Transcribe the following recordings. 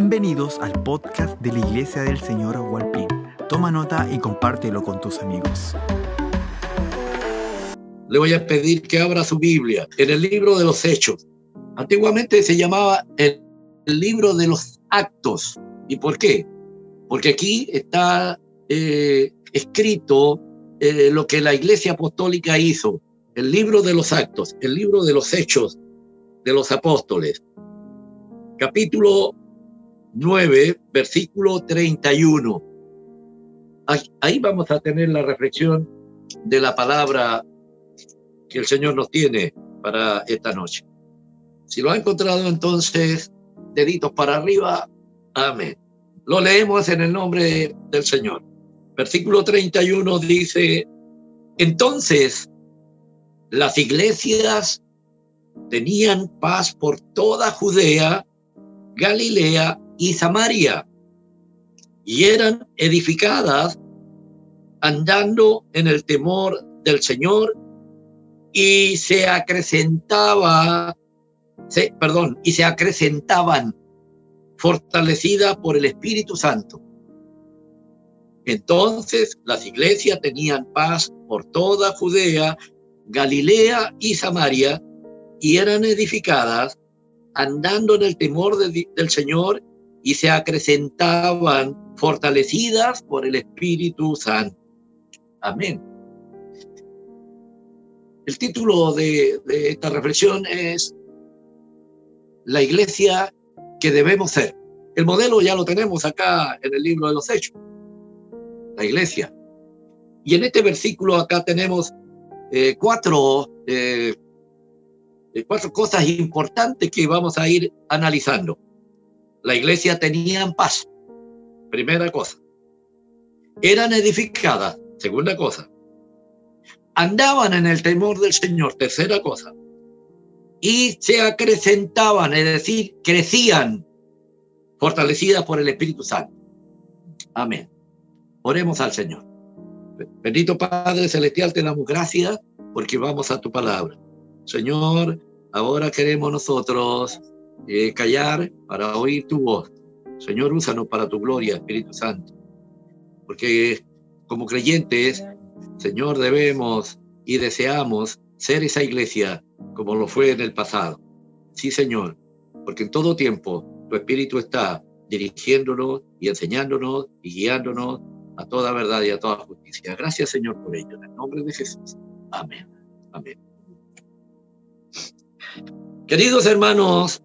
Bienvenidos al podcast de la Iglesia del Señor Hualpín. Toma nota y compártelo con tus amigos. Le voy a pedir que abra su Biblia en el libro de los Hechos. Antiguamente se llamaba el, libro de los actos. ¿Y por qué? Porque aquí está eh, escrito eh, lo que la Iglesia Apostólica hizo. El libro de los actos, el libro de los hechos de los apóstoles. Capítulo 9, versículo 31. Ahí vamos a tener la reflexión de la palabra que el Señor nos tiene para esta noche. Si lo ha encontrado entonces, deditos para arriba, amén. Lo leemos en el nombre del Señor. Versículo 31 dice, entonces las iglesias tenían paz por toda Judea, Galilea y Samaria, y eran edificadas andando en el temor del Señor y se acrecentaba, se, perdón, y se acrecentaban fortalecidas por el Espíritu Santo. Entonces las iglesias tenían paz por toda Judea, Galilea y Samaria, y eran edificadas andando en el temor del Señor y se acrecentaban fortalecidas por el Espíritu Santo. Amén. El título de, esta reflexión es La iglesia que debemos ser. El modelo ya lo tenemos acá en el libro de los Hechos. La iglesia. Y en este versículo acá tenemos eh, eh, eh, cuatro cosas importantes que vamos a ir analizando. La iglesia tenía paz, primera cosa. Eran edificadas, segunda cosa. Andaban en el temor del Señor, tercera cosa. Y se acrecentaban, es decir, crecían, fortalecidas por el Espíritu Santo. Amén. Oremos al Señor. Bendito Padre Celestial, te damos gracias porque vamos a tu palabra. Señor, ahora queremos nosotros eh, callar para oír tu voz. Señor, úsanos para tu gloria, Espíritu Santo. Porque como creyentes, Señor, debemos y deseamos ser esa iglesia como lo fue en el pasado. Sí, Señor, porque en todo tiempo tu Espíritu está dirigiéndonos y enseñándonos y guiándonos a toda verdad y a toda justicia. Gracias, Señor, por ello. En el nombre de Jesús. Amén. Amén. Queridos hermanos,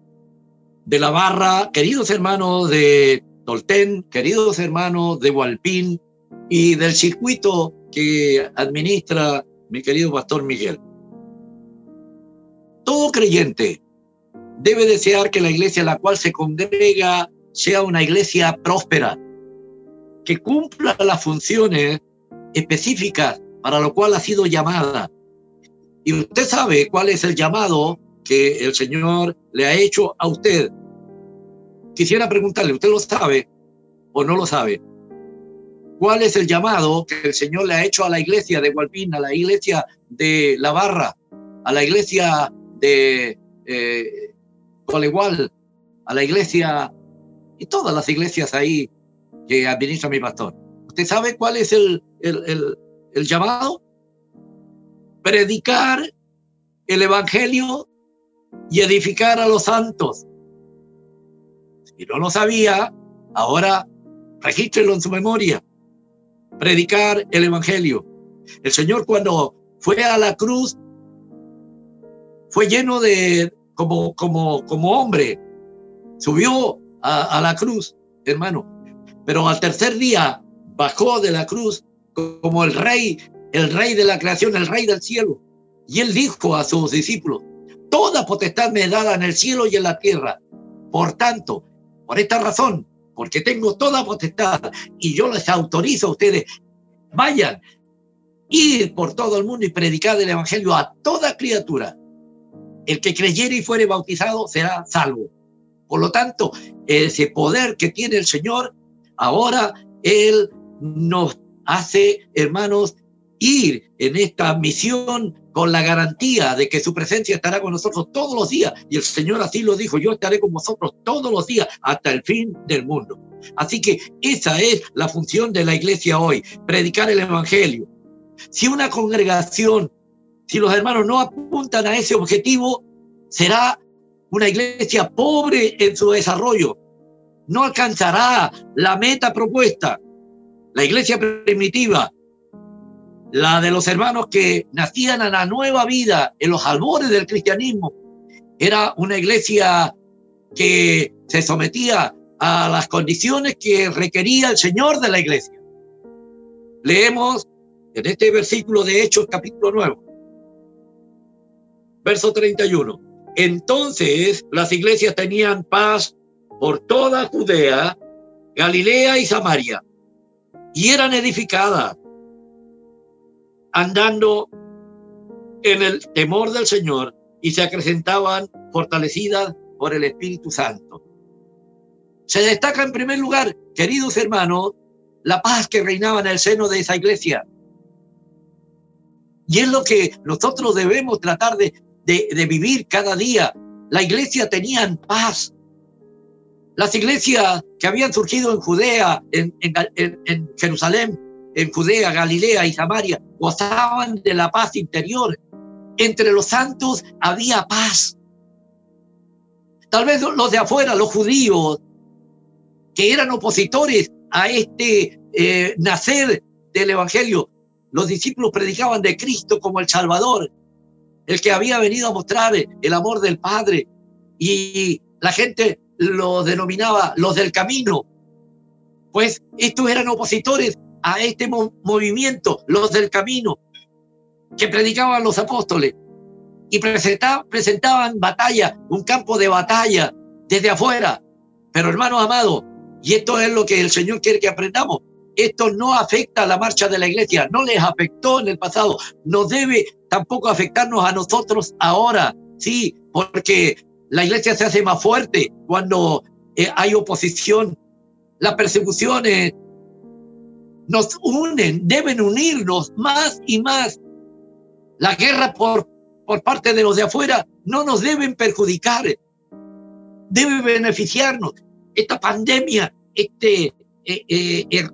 de la Barra, queridos hermanos de Tolten, queridos hermanos de Hualpín y del circuito que administra mi querido pastor Miguel. Todo creyente debe desear que la iglesia a la cual se congrega sea una iglesia próspera, que cumpla las funciones específicas para lo cual ha sido llamada. Y usted sabe cuál es el llamado que el Señor le ha hecho a usted. Quisiera preguntarle, ¿usted lo sabe o no lo sabe? ¿Cuál es el llamado que el Señor le ha hecho a la iglesia de Gualpín, a la iglesia de La Barra, a la iglesia de eh, a la iglesia y todas las iglesias ahí que administra mi pastor? ¿Usted sabe cuál es el, el, el llamado? Predicar el Evangelio y edificar a los santos. Si no lo sabía, ahora regístrelo en su memoria. Predicar el Evangelio. El Señor cuando fue a la cruz fue lleno de, como, como, como hombre, subió a, a la cruz, hermano. Pero al tercer día bajó de la cruz como el rey, el rey de la creación, el rey del cielo. Y él dijo a sus discípulos, toda potestad me dada en el cielo y en la tierra. Por tanto, por esta razón, porque tengo toda potestad y yo les autorizo a ustedes, vayan, ir por todo el mundo y predicar el evangelio a toda criatura. El que creyere y fuere bautizado será salvo. Por lo tanto, ese poder que tiene el Señor, ahora Él nos hace, hermanos, ir en esta misión con la garantía de que su presencia estará con nosotros todos los días. Y el Señor así lo dijo, yo estaré con vosotros todos los días hasta el fin del mundo. Así que esa es la función de la iglesia hoy, predicar el Evangelio. Si una congregación, si los hermanos no apuntan a ese objetivo, será una iglesia pobre en su desarrollo. No alcanzará la meta propuesta. La iglesia primitiva la de los hermanos que nacían a la nueva vida en los albores del cristianismo. Era una iglesia que se sometía a las condiciones que requería el Señor de la iglesia. Leemos en este versículo de Hechos capítulo 9, verso 31. Entonces las iglesias tenían paz por toda Judea, Galilea y Samaria, y eran edificadas andando en el temor del Señor y se acrecentaban fortalecidas por el Espíritu Santo. Se destaca en primer lugar, queridos hermanos, la paz que reinaba en el seno de esa iglesia. Y es lo que nosotros debemos tratar de, de, vivir cada día. La iglesia tenía paz. Las iglesias que habían surgido en Judea, en, en, en Jerusalén, en Judea, Galilea y Samaria gozaban de la paz interior. Entre los santos había paz. Tal vez los de afuera, los judíos, que eran opositores a este eh, nacer del Evangelio, los discípulos predicaban de Cristo como el Salvador, el que había venido a mostrar el amor del Padre. Y la gente lo denominaba los del camino. Pues estos eran opositores a este movimiento, los del camino, que predicaban los apóstoles y presentaban, presentaban batalla, un campo de batalla desde afuera. Pero hermanos amados, y esto es lo que el Señor quiere que aprendamos, esto no afecta a la marcha de la iglesia, no les afectó en el pasado, no debe tampoco afectarnos a nosotros ahora, sí, porque la iglesia se hace más fuerte cuando eh, hay oposición. Las persecuciones nos unen, deben unirnos más y más. La guerra por, por parte de los de afuera no nos deben perjudicar, debe beneficiarnos. Esta pandemia, este, eh, eh,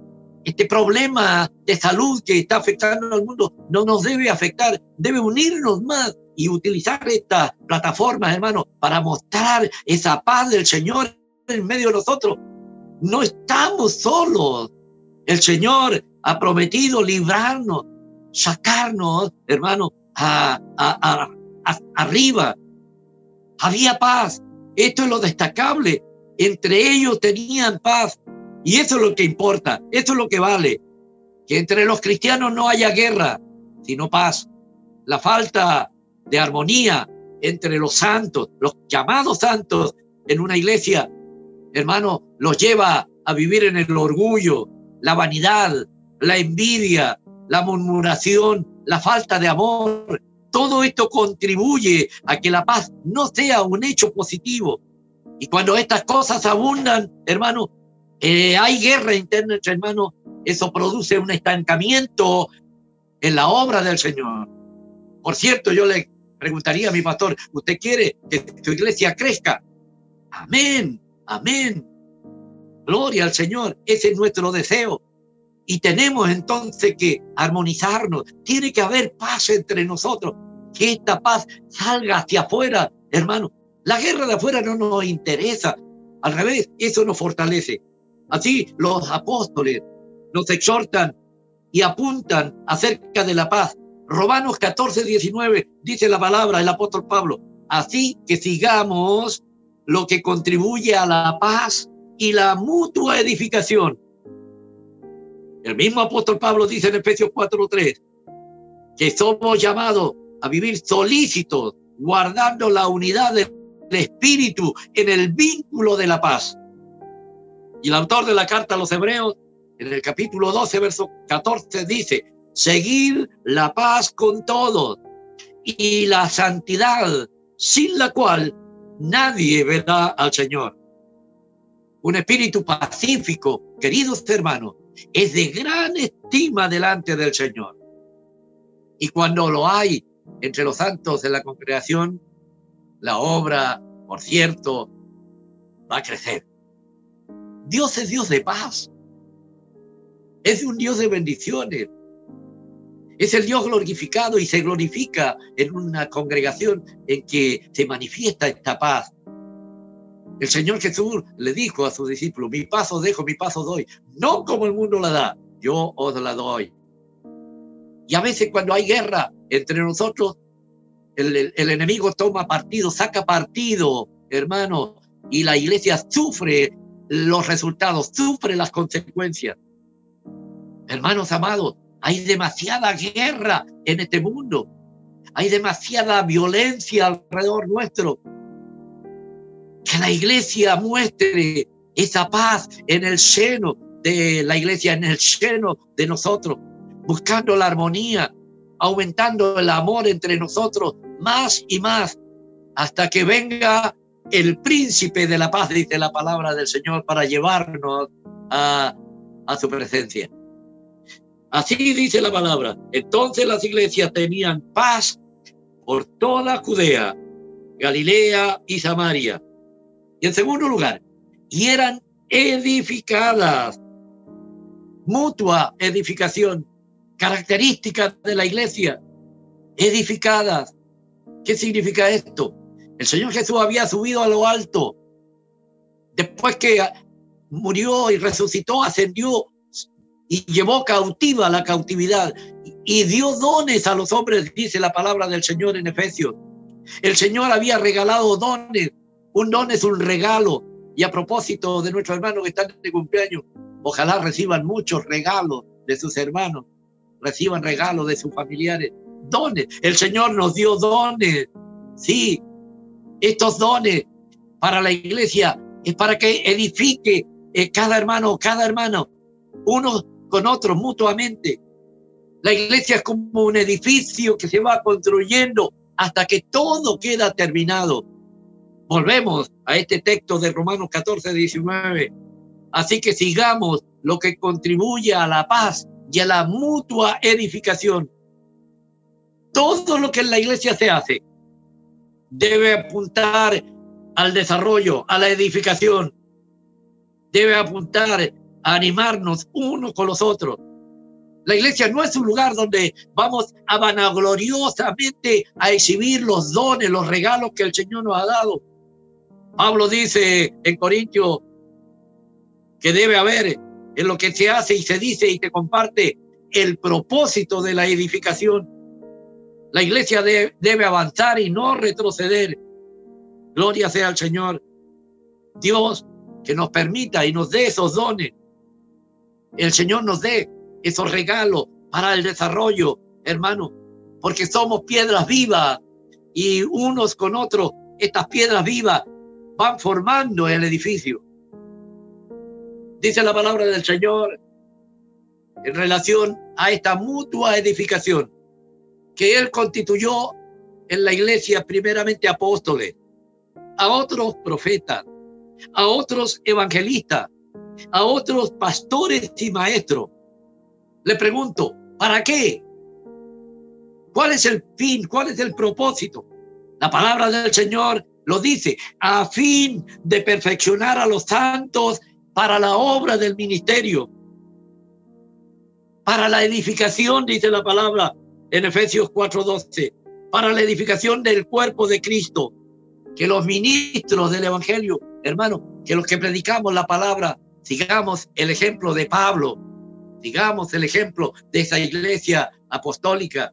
este problema de salud que está afectando al mundo no nos debe afectar, debe unirnos más y utilizar esta plataforma, hermano, para mostrar esa paz del Señor en medio de nosotros. No estamos solos, el Señor ha prometido librarnos, sacarnos, hermano, a, arriba. Había paz. Esto es lo destacable. Entre ellos tenían paz. Y eso es lo que importa. Eso es lo que vale. Que entre los cristianos no haya guerra, sino paz. La falta de armonía entre los santos, los llamados santos en una iglesia, hermano, los lleva a vivir en el orgullo, la vanidad, la envidia, la murmuración, la falta de amor. Todo esto contribuye a que la paz no sea un hecho positivo. Y cuando estas cosas abundan, hermano, eh, hay guerra interna entre hermanos, eso produce un estancamiento en la obra del Señor. Por cierto, yo le preguntaría a mi pastor, ¿usted quiere que su iglesia crezca? Amén, amén. Gloria al Señor, ese es nuestro deseo. Y tenemos entonces que armonizarnos. Tiene que haber paz entre nosotros. Que esta paz salga hacia afuera, hermano. La guerra de afuera no nos interesa. Al revés, eso nos fortalece. Así los apóstoles nos exhortan y apuntan acerca de la paz. Romanos 14, 19 dice la palabra el apóstol Pablo. Así que sigamos lo que contribuye a la paz y la mutua edificación. El mismo apóstol Pablo dice en Efesios 4:3 que somos llamados a vivir solícitos, guardando la unidad del espíritu en el vínculo de la paz. Y el autor de la carta a los hebreos, en el capítulo 12, verso 14, dice, seguir la paz con todos y la santidad, sin la cual nadie verá al Señor un espíritu pacífico, queridos hermanos, es de gran estima delante del Señor. Y cuando lo hay, entre los santos de la congregación, la obra, por cierto, va a crecer. Dios es Dios de paz. Es un Dios de bendiciones. Es el Dios glorificado y se glorifica en una congregación en que se manifiesta esta paz. El Señor Jesús le dijo a sus discípulos, mi paso dejo, mi paso doy. No como el mundo la da, yo os la doy. Y a veces cuando hay guerra entre nosotros, el, enemigo toma partido, saca partido, hermano, y la iglesia sufre los resultados, sufre las consecuencias. Hermanos amados, hay demasiada guerra en este mundo. Hay demasiada violencia alrededor nuestro. Que la iglesia muestre esa paz en el seno de la iglesia, en el seno de nosotros, buscando la armonía, aumentando el amor entre nosotros más y más, hasta que venga el príncipe de la paz, dice la palabra del Señor, para llevarnos a, a su presencia. Así dice la palabra. Entonces las iglesias tenían paz por toda Judea, Galilea y Samaria. Y en segundo lugar, y eran edificadas. Mutua edificación, característica de la iglesia. Edificadas. ¿Qué significa esto? El Señor Jesús había subido a lo alto. Después que murió y resucitó, ascendió y llevó cautiva la cautividad y dio dones a los hombres, dice la palabra del Señor en Efesios. El Señor había regalado dones. Un don es un regalo. Y a propósito de nuestros hermanos que están de cumpleaños, ojalá reciban muchos regalos de sus hermanos, reciban regalos de sus familiares. Dones. El Señor nos dio dones. Sí, estos dones para la iglesia es para que edifique eh, cada hermano, cada hermano, uno con otros mutuamente. La iglesia es como un edificio que se va construyendo hasta que todo queda terminado. Volvemos a este texto de Romanos 14, 19. Así que sigamos lo que contribuye a la paz y a la mutua edificación. Todo lo que en la iglesia se hace debe apuntar al desarrollo, a la edificación. Debe apuntar animarnos unos con los otros. La iglesia no es un lugar donde vamos a vanagloriosamente a exhibir los dones, los regalos que el Señor nos ha dado. Pablo dice en Corintios que debe haber en lo que se hace y se dice y se comparte el propósito de la edificación. La iglesia debe avanzar y no retroceder. Gloria sea al Señor. Dios que nos permita y nos dé esos dones el Señor nos dé esos regalos para el desarrollo, hermano, porque somos piedras vivas y unos con otros, estas piedras vivas van formando el edificio. Dice la palabra del Señor en relación a esta mutua edificación que Él constituyó en la iglesia primeramente apóstoles, a otros profetas, a otros evangelistas, a otros pastores y maestros. Le pregunto, ¿para qué? ¿Cuál es el fin? ¿Cuál es el propósito? La palabra del Señor lo dice, a fin de perfeccionar a los santos para la obra del ministerio, para la edificación, dice la palabra en Efesios 4:12, para la edificación del cuerpo de Cristo, que los ministros del Evangelio, hermano, que los que predicamos la palabra, sigamos el ejemplo de Pablo, sigamos el ejemplo de esa iglesia apostólica.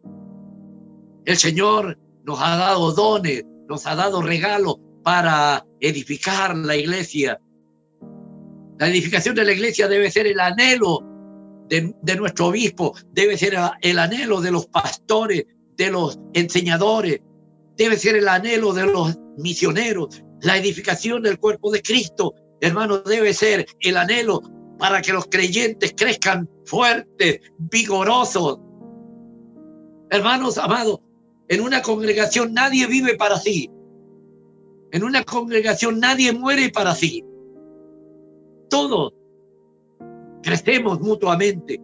El Señor nos ha dado dones, nos ha dado regalos para edificar la iglesia. La edificación de la iglesia debe ser el anhelo de, de, nuestro obispo, debe ser el anhelo de los pastores, de los enseñadores, debe ser el anhelo de los misioneros, la edificación del cuerpo de Cristo hermano, debe ser el anhelo para que los creyentes crezcan fuertes, vigorosos. Hermanos amados, en una congregación nadie vive para sí. En una congregación nadie muere para sí. Todos crecemos mutuamente.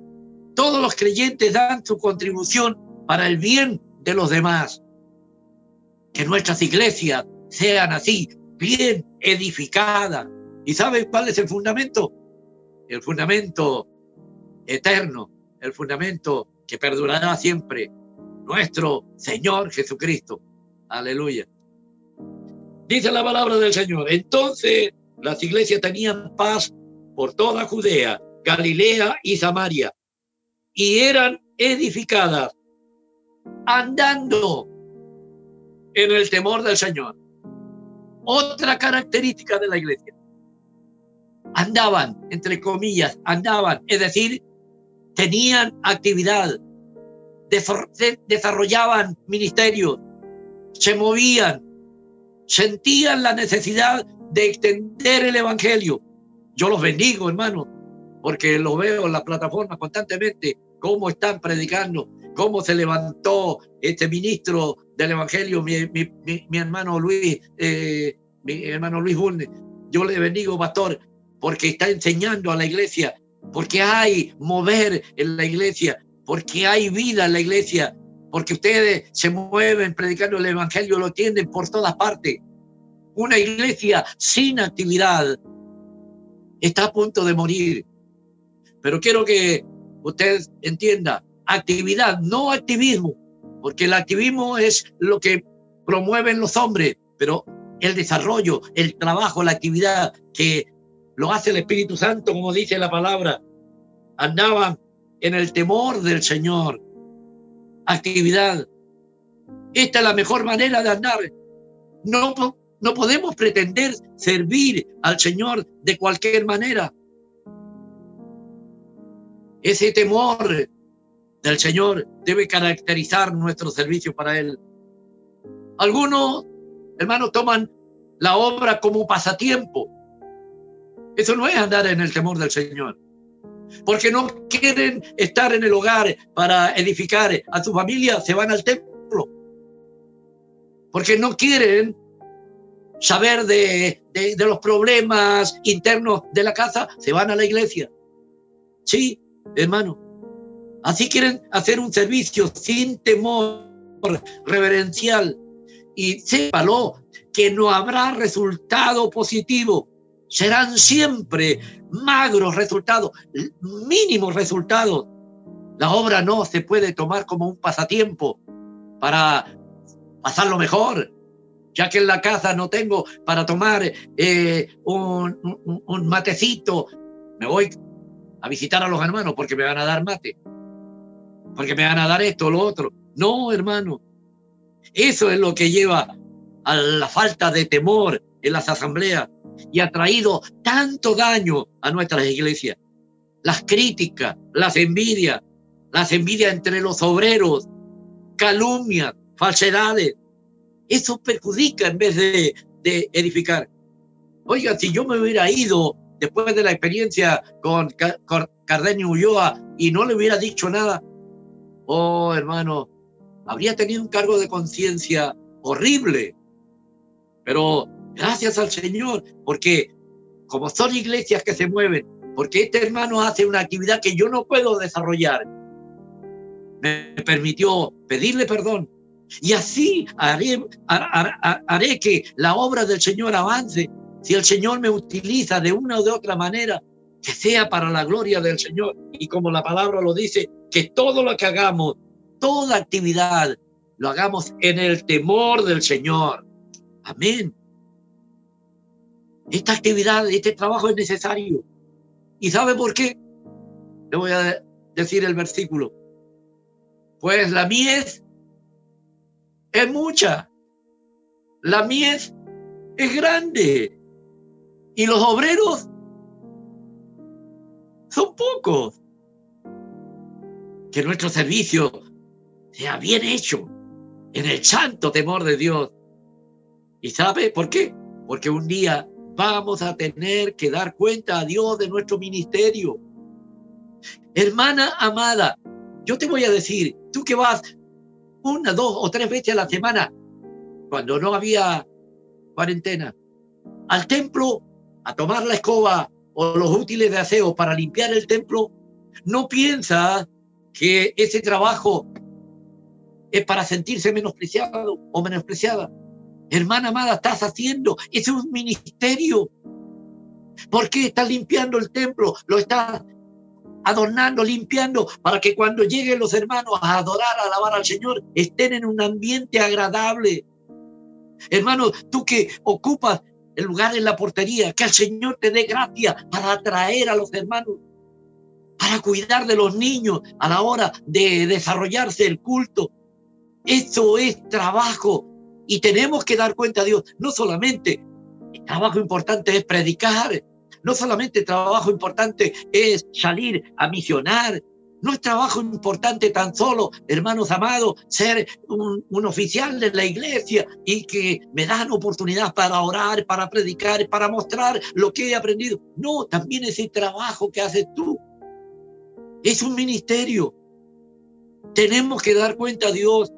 Todos los creyentes dan su contribución para el bien de los demás. que nuestras iglesias sean así, bien edificadas. ¿Y saben cuál es el fundamento? El fundamento eterno, el fundamento que perdurará siempre, nuestro Señor Jesucristo. Aleluya. Dice la palabra del Señor. Entonces las iglesias tenían paz por toda Judea, Galilea y Samaria, y eran edificadas andando en el temor del Señor. Otra característica de la iglesia. Andaban, entre comillas, andaban, es decir, tenían actividad, desarrollaban ministerios, se movían, sentían la necesidad de extender el Evangelio. Yo los bendigo, hermano, porque lo veo en la plataforma constantemente, cómo están predicando, cómo se levantó este ministro del Evangelio, mi, hermano Luis, eh, mi hermano Luis Bunde. Yo le bendigo, pastor, porque está enseñando a la iglesia, porque hay mover en la iglesia, porque hay vida en la iglesia, porque ustedes se mueven predicando el Evangelio, lo tienden por todas partes. Una iglesia sin actividad está a punto de morir. Pero quiero que usted entienda, actividad, no activismo, porque el activismo es lo que promueven los hombres, pero el desarrollo, el trabajo, la actividad que lo hace el Espíritu Santo, como dice la palabra, andaban en el temor del Señor. Actividad. Esta es la mejor manera de andar. No, no podemos pretender servir al Señor de cualquier manera. Ese temor del Señor debe caracterizar nuestro servicio para Él. Algunos, hermanos, toman la obra como pasatiempo. Eso no es andar en el temor del Señor. Porque no quieren estar en el hogar para edificar a su familia, se van al templo. Porque no quieren saber de, los problemas internos de la casa, se van a la iglesia. Sí, hermano. Así quieren hacer un servicio sin temor reverencial. Y sépalo que no habrá resultado positivo. Serán siempre magros resultados, mínimos resultados. La obra no se puede tomar como un pasatiempo para pasarlo mejor, ya que en la casa no tengo para tomar eh, un, un matecito. Me voy a visitar a los hermanos porque me van a dar mate, porque me van a dar esto o lo otro. No, hermano. Eso es lo que lleva a la falta de temor en las asambleas y ha traído tanto daño a nuestras iglesias. Las críticas, las envidias, las envidias entre los obreros, calumnias, falsedades. Eso perjudica en vez de, de edificar. Oiga, si yo me hubiera ido después de la experiencia con, Cardenio Ulloa y no le hubiera dicho nada, oh hermano, habría tenido un cargo de conciencia horrible. Pero gracias al Señor, porque como son iglesias que se mueven, porque este hermano hace una actividad que yo no puedo desarrollar, me permitió pedirle perdón. Y así haré, haré que la obra del Señor avance si el Señor me utiliza de una o de otra manera, que sea para la gloria del Señor. Y como la palabra lo dice, que todo lo que hagamos, toda actividad, lo hagamos en el temor del Señor. Amén. Esta actividad, este trabajo es necesario. ¿Y sabe por qué? Le voy a decir el versículo. Pues la mies es mucha. La mies es grande. Y los obreros son pocos. Que nuestro servicio sea bien hecho en el santo temor de Dios. ¿Y sabe por qué? Porque un día vamos a tener que dar cuenta a Dios de nuestro ministerio. Hermana amada, yo te voy a decir, tú que vas una, dos o tres veces a la semana, cuando no había cuarentena, al templo a tomar la escoba o los útiles de aseo para limpiar el templo, no piensa que ese trabajo es para sentirse menospreciado o menospreciada. Hermana amada, estás haciendo? Es un ministerio. ¿Por qué estás limpiando el templo? Lo estás adornando, limpiando, para que cuando lleguen los hermanos a adorar, a alabar al Señor, estén en un ambiente agradable. Hermano, tú que ocupas el lugar en la portería, que el Señor te dé gracia para atraer a los hermanos, para cuidar de los niños a la hora de desarrollarse el culto. Eso es trabajo y tenemos que dar cuenta a Dios. No solamente el trabajo importante es predicar, no solamente trabajo importante es salir a misionar, no es trabajo importante tan solo, hermanos amados, ser un, un, oficial de la iglesia y que me dan oportunidad para orar, para predicar, para mostrar lo que he aprendido. No, también ese trabajo que haces tú. Es un ministerio. Tenemos que dar cuenta a Dios.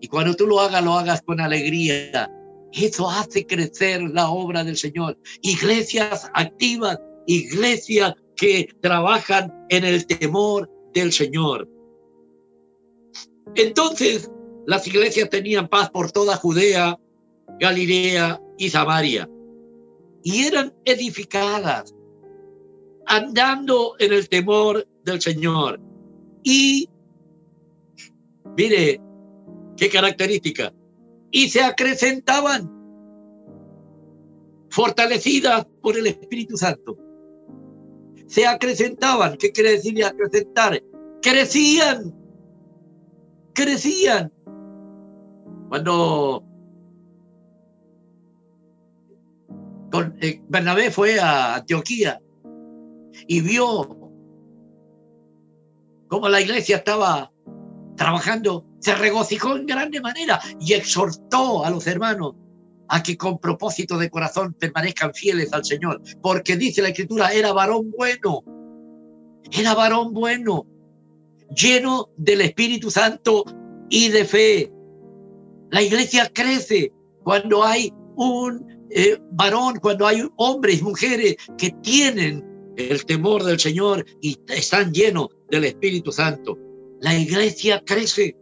Y cuando tú lo hagas, lo hagas con alegría. Eso hace crecer la obra del Señor. Iglesias activas, iglesias que trabajan en el temor del Señor. Entonces, las iglesias tenían paz por toda Judea, Galilea y Samaria. Y eran edificadas, andando en el temor del Señor. Y, mire, qué característica. Y se acrecentaban, fortalecidas por el Espíritu Santo se acrecentaban. ¿Qué quiere decir acrecentar? Crecían, crecían. Cuando eh, Bernabé fue a Antioquía y vio cómo la iglesia estaba trabajando, se regocijó en grande manera y exhortó a los hermanos a que con propósito de corazón permanezcan fieles al Señor, porque dice la escritura, era varón bueno, era varón bueno, lleno del Espíritu Santo y de fe. La iglesia crece cuando hay un eh, varón, cuando hay hombres, mujeres que tienen el temor del Señor y están llenos del Espíritu Santo. La iglesia crece,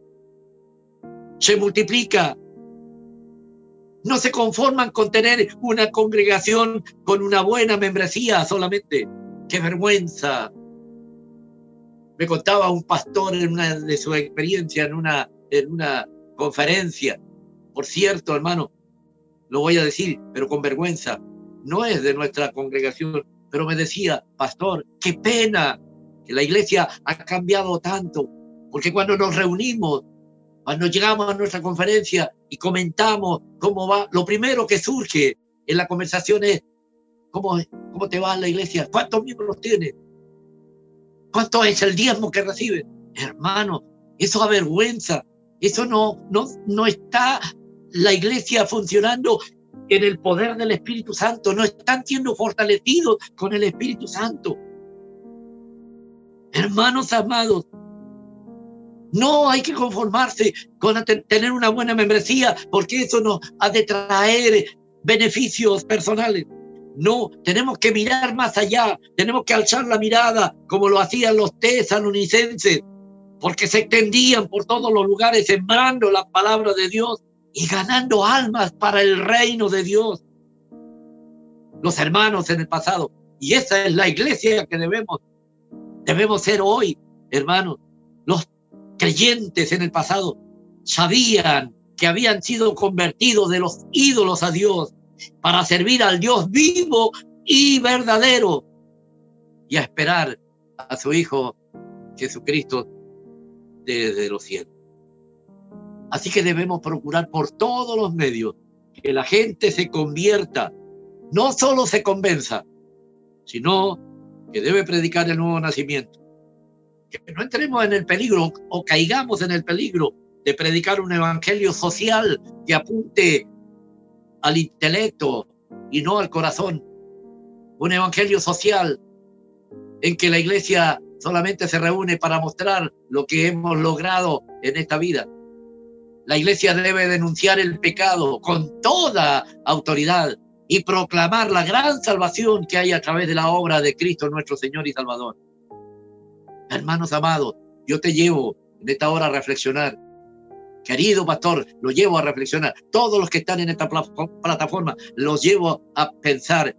se multiplica, no se conforman con tener una congregación con una buena membresía solamente. ¡Qué vergüenza! Me contaba un pastor en una de su experiencia en una, en una conferencia. Por cierto, hermano, lo voy a decir, pero con vergüenza. No es de nuestra congregación, pero me decía, pastor, qué pena que la iglesia ha cambiado tanto, porque cuando nos reunimos cuando llegamos a nuestra conferencia y comentamos cómo va, lo primero que surge en la conversación es, ¿cómo, cómo te va la iglesia? ¿Cuántos miembros tiene? ¿Cuánto es el diezmo que recibe? Hermano, eso avergüenza. Eso no, no, no está la iglesia funcionando en el poder del Espíritu Santo. No están siendo fortalecidos con el Espíritu Santo. Hermanos amados, no hay que conformarse con tener una buena membresía porque eso nos ha de traer beneficios personales. No, tenemos que mirar más allá, tenemos que alzar la mirada como lo hacían los tesalonicenses, porque se extendían por todos los lugares sembrando la palabra de Dios y ganando almas para el reino de Dios. Los hermanos en el pasado. Y esa es la iglesia que debemos, debemos ser hoy, hermanos. Creyentes en el pasado sabían que habían sido convertidos de los ídolos a Dios para servir al Dios vivo y verdadero y a esperar a su Hijo Jesucristo desde los cielos. Así que debemos procurar por todos los medios que la gente se convierta, no solo se convenza, sino que debe predicar el nuevo nacimiento que no entremos en el peligro o caigamos en el peligro de predicar un evangelio social que apunte al intelecto y no al corazón. Un evangelio social en que la iglesia solamente se reúne para mostrar lo que hemos logrado en esta vida. La iglesia debe denunciar el pecado con toda autoridad y proclamar la gran salvación que hay a través de la obra de Cristo nuestro Señor y Salvador. Hermanos amados, yo te llevo en esta hora a reflexionar. Querido pastor, lo llevo a reflexionar. Todos los que están en esta plataforma, los llevo a pensar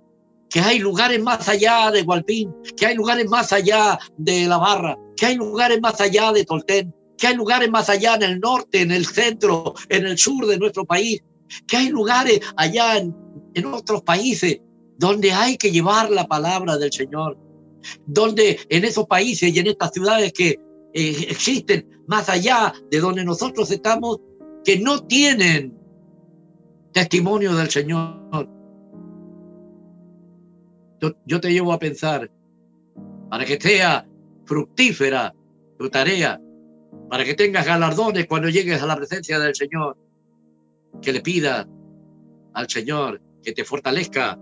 que hay lugares más allá de Gualpín, que hay lugares más allá de La Barra, que hay lugares más allá de Tolten, que hay lugares más allá en el norte, en el centro, en el sur de nuestro país, que hay lugares allá en, en otros países donde hay que llevar la palabra del Señor, donde en esos países y en estas ciudades que eh, existen más allá de donde nosotros estamos que no tienen testimonio del Señor. Yo, te llevo a pensar, para que sea fructífera tu tarea, para que tengas galardones cuando llegues a la presencia del Señor, que le pida al Señor que te fortalezca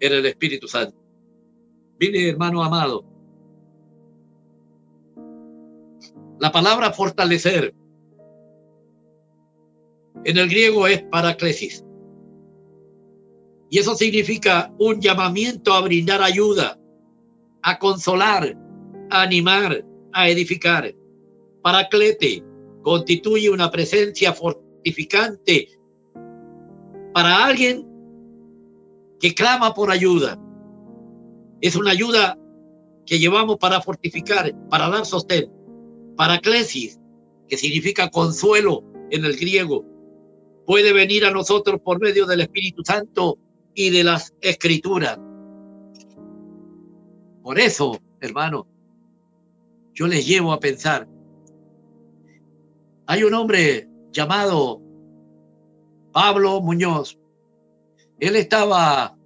en el Espíritu Santo. Mire, hermano amado, La palabra fortalecer en el griego es paraclesis. Y eso significa un llamamiento a brindar ayuda, a consolar, a animar, a edificar. Paraclete constituye una presencia fortificante para alguien que clama por ayuda. Es una ayuda que llevamos para fortificar, para dar sostén. Paraclesis, que significa consuelo en el griego, puede venir a nosotros por medio del Espíritu Santo y de las escrituras. Por eso, hermano, yo les llevo a pensar. Hay un hombre llamado Pablo Muñoz. Él estaba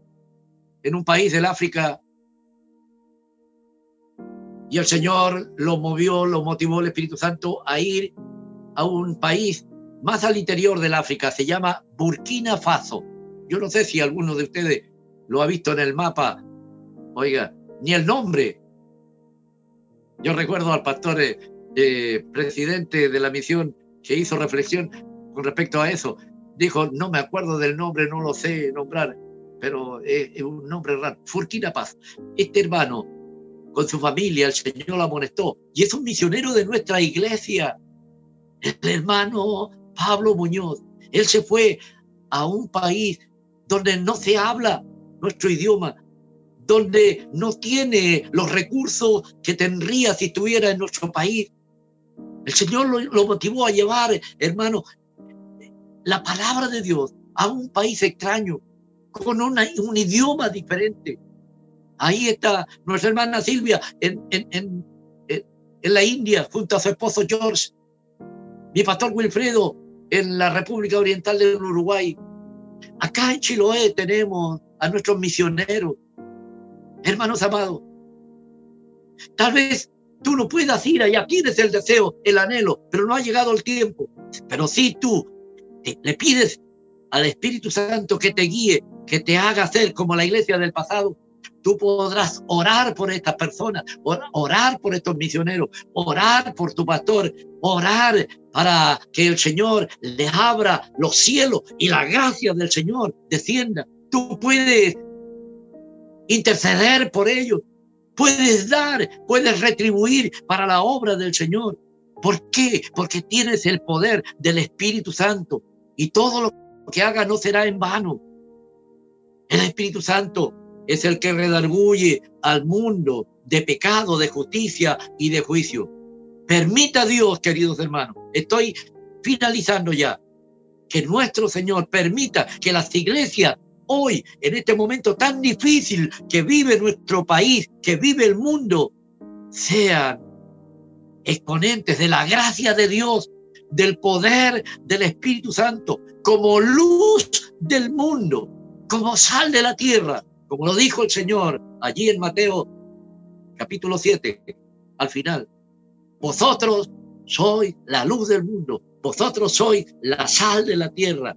en un país del África y el Señor lo movió, lo motivó el Espíritu Santo a ir a un país más al interior del África, se llama Burkina Faso. Yo no sé si alguno de ustedes lo ha visto en el mapa, oiga, ni el nombre. Yo recuerdo al pastor eh, presidente de la misión que hizo reflexión con respecto a eso. Dijo, no me acuerdo del nombre, no lo sé nombrar, pero es, un nombre raro. Burkina Faso. Este hermano con su familia, el Señor lo amonestó. Y es un misionero de nuestra iglesia, el hermano Pablo Muñoz. Él se fue a un país donde no se habla nuestro idioma, donde no tiene los recursos que tendría si estuviera en nuestro país. El Señor lo, motivó a llevar, hermano, la palabra de Dios a un país extraño, con un idioma diferente. Ahí está nuestra hermana Silvia en, la India junto a su esposo George. Mi pastor Wilfredo en la República Oriental del Uruguay. Acá en Chiloé tenemos a nuestros misioneros. Hermanos amados, tal vez tú no puedas ir allá, tienes el deseo, el anhelo, pero no ha llegado el tiempo. Pero si tú le pides al Espíritu Santo que te guíe, que te haga ser como la iglesia del pasado, Tú podrás orar por estas personas, orar por estos misioneros, orar por tu pastor, orar para que el Señor le abra los cielos y la gracia del Señor descienda. Tú puedes interceder por ellos, puedes dar, puedes retribuir para la obra del Señor. ¿Por qué? Porque tienes el poder del Espíritu Santo y todo lo que haga no será en vano. El Espíritu Santo es el que redarguye al mundo de pecado, de justicia y de juicio. Permita Dios, queridos hermanos, estoy finalizando ya, que nuestro Señor permita que las iglesias hoy, en este momento tan difícil que vive nuestro país, que vive el mundo, sean exponentes de la gracia de Dios, del poder del Espíritu Santo, como luz del mundo, como sal de la tierra, como lo dijo el Señor allí en Mateo capítulo 7, al final. Vosotros sois la luz del mundo, vosotros sois la sal de la tierra.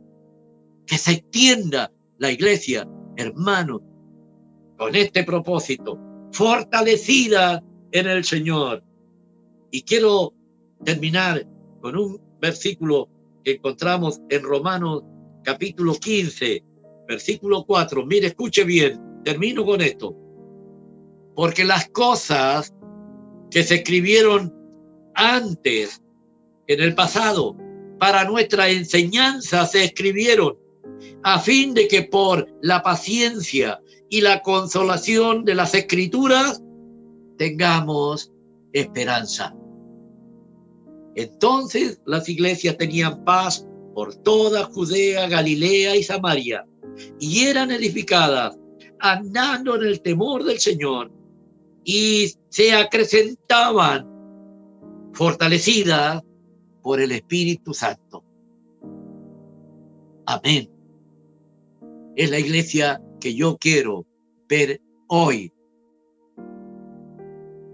Que se extienda la iglesia, hermano, con este propósito, fortalecida en el Señor. Y quiero terminar con un versículo que encontramos en Romanos capítulo 15, Versículo 4. Mire, escuche bien. Termino con esto. Porque las cosas que se escribieron antes en el pasado para nuestra enseñanza se escribieron a fin de que por la paciencia y la consolación de las escrituras tengamos esperanza. Entonces las iglesias tenían paz por toda Judea, Galilea y Samaria, y eran edificadas andando en el temor del Señor, y se acrecentaban fortalecidas por el Espíritu Santo. Amén. Es la iglesia que yo quiero ver hoy.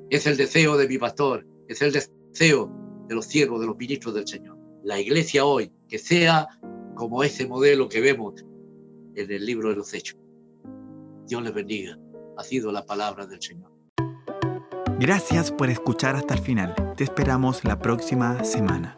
Es el deseo de mi pastor, es el deseo de los siervos, de los ministros del Señor. La iglesia hoy, que sea como ese modelo que vemos en el libro de los Hechos. Dios les bendiga. Ha sido la palabra del Señor. Gracias por escuchar hasta el final. Te esperamos la próxima semana.